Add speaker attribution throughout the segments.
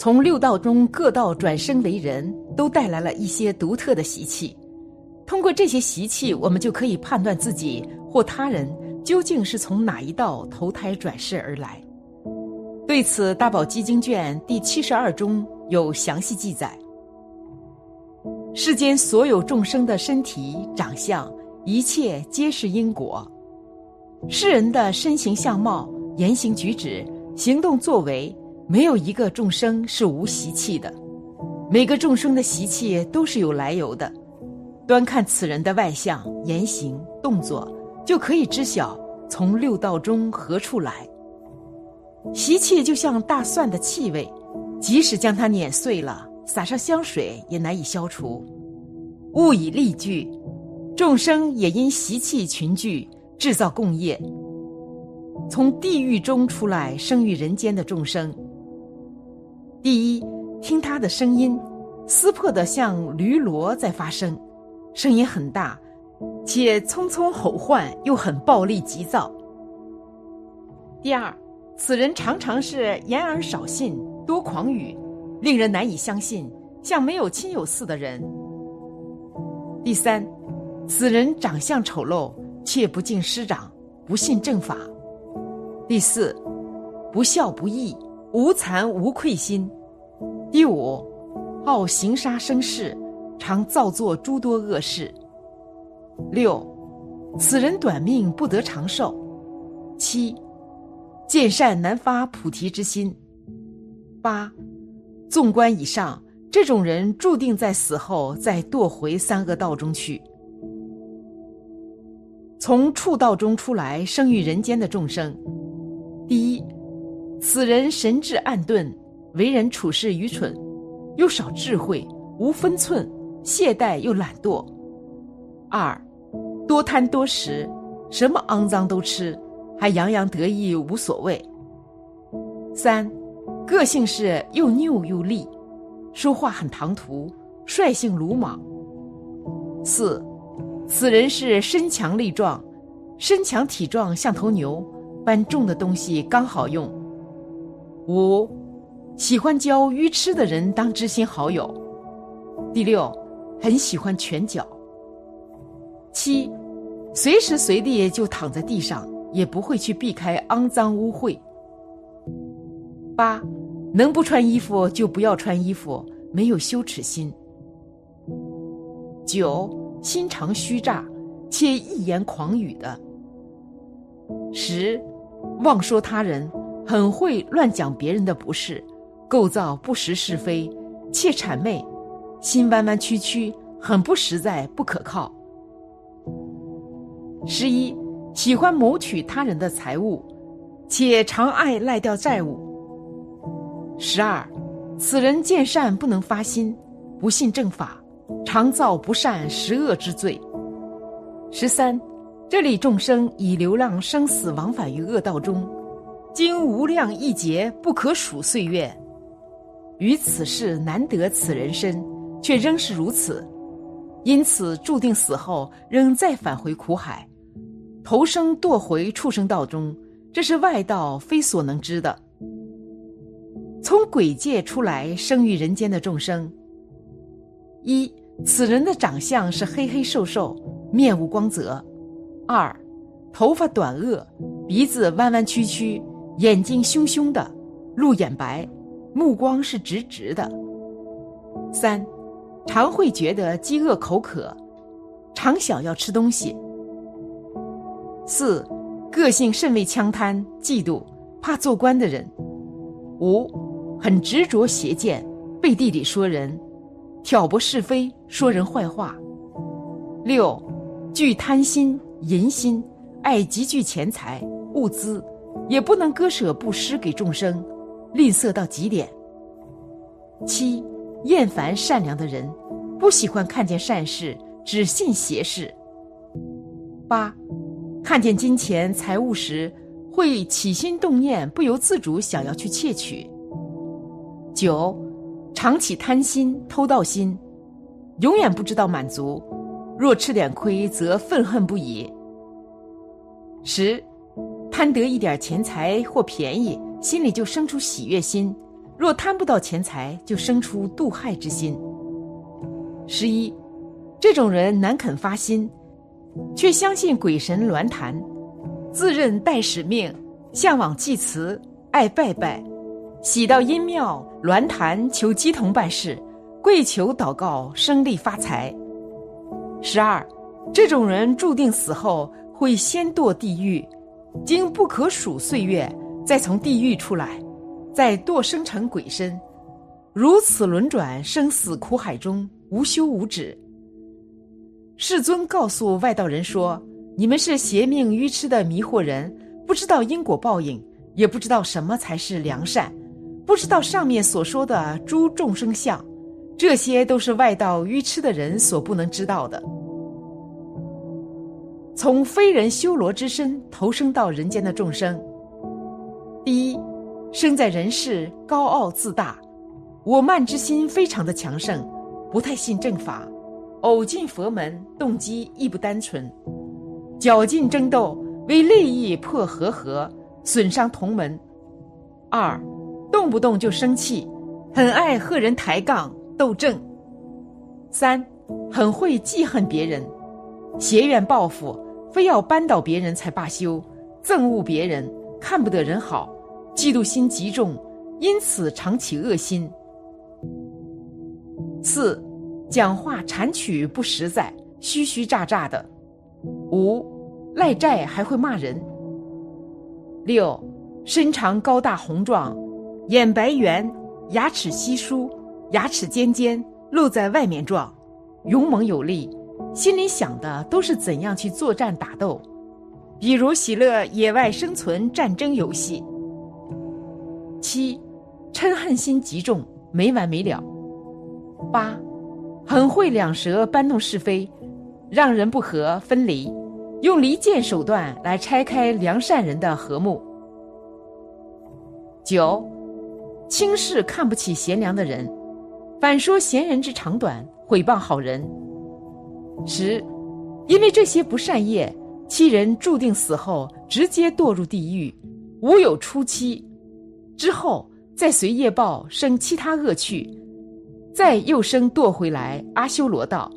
Speaker 1: 从六道中各道转生为人，都带来了一些独特的习气。通过这些习气，我们就可以判断自己或他人究竟是从哪一道投胎转世而来。对此，《大宝积经卷》第七十二中有详细记载：世间所有众生的身体、长相，一切皆是因果。世人的身形相貌、言行举止、行动作为，没有一个众生是无习气的。每个众生的习气都是有来由的。端看此人的外相、言行、动作，就可以知晓从六道中何处来。习气就像大蒜的气味，即使将它碾碎了，撒上香水也难以消除。物以类聚，众生也因习气群聚，制造共业。从地狱中出来生于人间的众生，第一听他的声音，撕破的像驴骡在发声。声音很大，且匆匆吼唤，又很暴力急躁。第二，此人常常是言而少信，多狂语，令人难以相信，像没有亲友似的人。第三，此人长相丑陋，却不敬师长，不信正法。第四，不孝不义，无惭无愧心。第五，好行杀生事。常造作诸多恶事。六，此人短命，不得长寿。七，见善难发菩提之心。八，纵观以上，这种人注定在死后再堕回三恶道中去。从畜道中出来生于人间的众生，第一，此人神智暗钝，为人处事愚蠢，又少智慧，无分寸。懈怠又懒惰，二，多贪多食，什么肮脏都吃，还洋洋得意无所谓。三，个性是又拗又利，说话很唐突，率性鲁莽。四，此人是身强力壮，身强体壮像头牛，搬重的东西刚好用。五，喜欢交愚痴的人当知心好友。第六。很喜欢拳脚。七，随时随地就躺在地上，也不会去避开肮脏污秽。八，能不穿衣服就不要穿衣服，没有羞耻心。九，心肠虚诈，且一言狂语的。十，妄说他人，很会乱讲别人的不是，构造不实是非，且谄媚。心弯弯曲曲，很不实在，不可靠。十一，喜欢谋取他人的财物，且常爱赖掉债务。十二，此人见善不能发心，不信正法，常造不善十恶之罪。十三，这里众生以流浪生死往返于恶道中，经无量亿劫不可数岁月，于此世难得此人身。却仍是如此，因此注定死后仍再返回苦海，投生堕回畜生道中，这是外道非所能知的。从鬼界出来生于人间的众生，一此人的长相是黑黑瘦瘦，面无光泽；二头发短恶，鼻子弯弯曲曲，眼睛凶凶的，鹿眼白，目光是直直的；三。常会觉得饥饿口渴，常想要吃东西。四，个性甚为强贪、嫉妒、怕做官的人。五，很执着邪见，背地里说人，挑拨是非，说人坏话。六，具贪心、淫心，爱积聚钱财、物资，也不能割舍布施给众生，吝啬到极点。七。厌烦善良的人，不喜欢看见善事，只信邪事。八，看见金钱财物时，会起心动念，不由自主想要去窃取。九，常起贪心、偷盗心，永远不知道满足，若吃点亏，则愤恨不已。十，贪得一点钱财或便宜，心里就生出喜悦心，若贪不到钱财，就生出妒害之心。十一，这种人难肯发心，却相信鬼神鸾坛，自认带使命，向往祭祠，爱拜拜，喜到阴庙鸾坛求鸡同办事，跪求祷告，生利发财。十二，这种人注定死后会先堕地狱，经不可数岁月，再从地狱出来。再堕生成鬼身，如此轮转生死苦海中无休无止。世尊告诉外道人说：“你们是邪命愚痴的迷惑人，不知道因果报应，也不知道什么才是良善，不知道上面所说的诸众生相，这些都是外道愚痴的人所不能知道的。从非人修罗之身投生到人间的众生，第一。”生在人世，高傲自大，我慢之心非常的强盛，不太信正法，偶进佛门，动机亦不单纯，绞尽争斗，为利益破和合，损伤同门。二，动不动就生气，很爱和人抬杠斗争。三，很会记恨别人，邪怨报复，非要扳倒别人才罢休，憎恶别人，看不得人好。嫉妒心极重，因此常起恶心。四，讲话缠曲不实在，虚虚诈诈的。五，赖债还会骂人。六，身长高大宏壮，眼白圆，牙齿稀疏，牙齿尖尖，露在外面状，勇猛有力，心里想的都是怎样去作战打斗，比如喜乐野外生存战争游戏。七，嗔恨心极重，没完没了。八，很会两舌搬弄是非，让人不和分离，用离间手段来拆开良善人的和睦。九，轻视看不起贤良的人，反说贤人之长短，毁谤好人。十，因为这些不善业，七人注定死后直接堕入地狱，无有初期。之后再随业报生其他恶趣，再又生堕回来阿修罗道。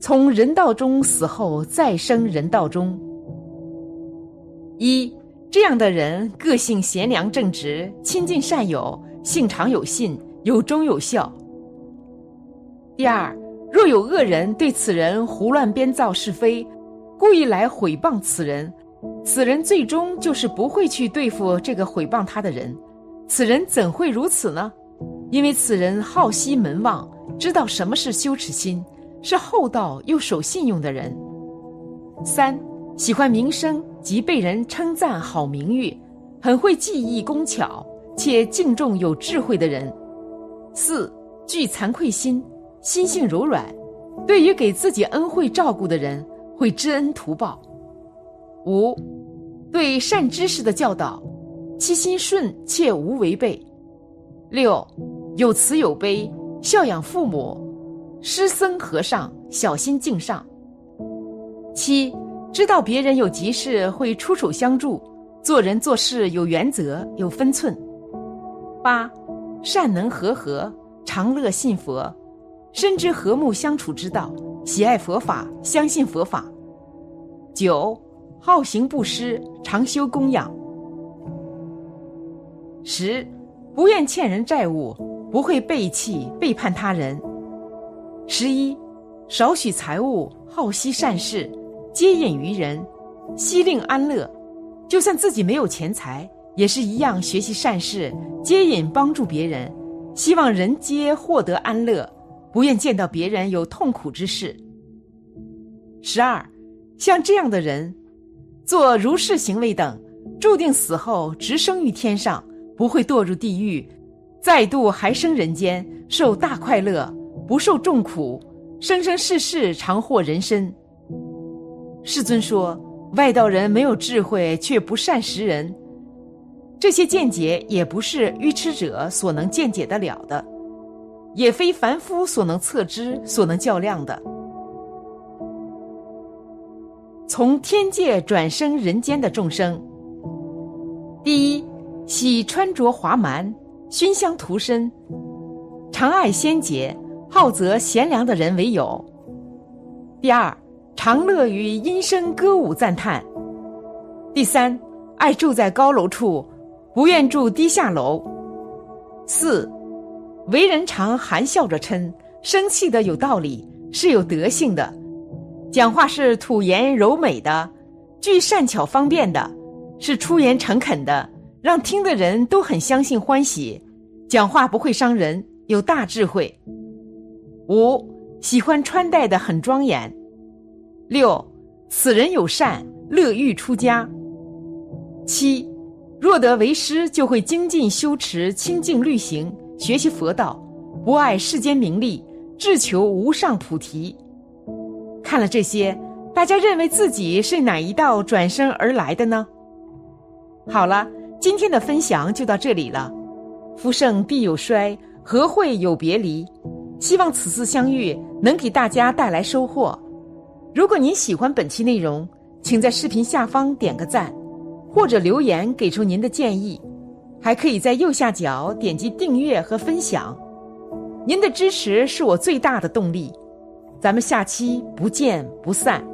Speaker 1: 从人道中死后再生人道中。一这样的人个性贤良正直，亲近善友，性常有信，有忠有孝。第二，若有恶人对此人胡乱编造是非，故意来毁谤此人。此人最终就是不会去对付这个毁谤他的人，此人怎会如此呢？因为此人好惜门望，知道什么是羞耻心，是厚道又守信用的人。三喜欢名声及被人称赞好名誉，很会技艺工巧，且敬重有智慧的人。四具惭愧心，心性柔软，对于给自己恩惠照顾的人，会知恩图报。五，对善知识的教导，其心顺切无违背。六，有慈有悲，孝养父母，师僧和尚小心敬上。七，知道别人有急事会出手相助，做人做事有原则有分寸。八，善能和合，常乐信佛，深知和睦相处之道，喜爱佛法，相信佛法。九。好行布施，常修供养。十，不愿欠人债务，不会背弃背叛他人。十一，少许财物，好惜善事，接引于人，悉令安乐。就算自己没有钱财，也是一样学习善事，接引帮助别人，希望人皆获得安乐，不愿见到别人有痛苦之事。十二，像这样的人。做如是行为等，注定死后直升于天上，不会堕入地狱，再度还生人间，受大快乐，不受众苦，生生世世常获人身。世尊说：外道人没有智慧，却不善识人，这些见解也不是愚痴者所能见解得了的，也非凡夫所能测知、所能较量的。从天界转生人间的众生，第一，喜穿着华蛮，熏香涂身，常爱仙洁，好择贤良的人为友。第二，常乐于音声歌舞赞叹。第三，爱住在高楼处，不愿住低下楼。四，为人常含笑着嗔，生气的有道理，是有德性的，讲话是吐言柔美的，具善巧方便的，是出言诚恳的。让听的人都很相信欢喜，讲话不会伤人，有大智慧。五喜欢穿戴的很庄严。六此人有善，乐欲出家。七若得为师，就会精进修持清净律行，学习佛道，不爱世间名利，志求无上菩提。看了这些，大家认为自己是哪一道转生而来的呢？好了。今天的分享就到这里了，夫盛必有衰，和会有别离？希望此次相遇能给大家带来收获。如果您喜欢本期内容，请在视频下方点个赞，或者留言给出您的建议，还可以在右下角点击订阅和分享。您的支持是我最大的动力。咱们下期不见不散。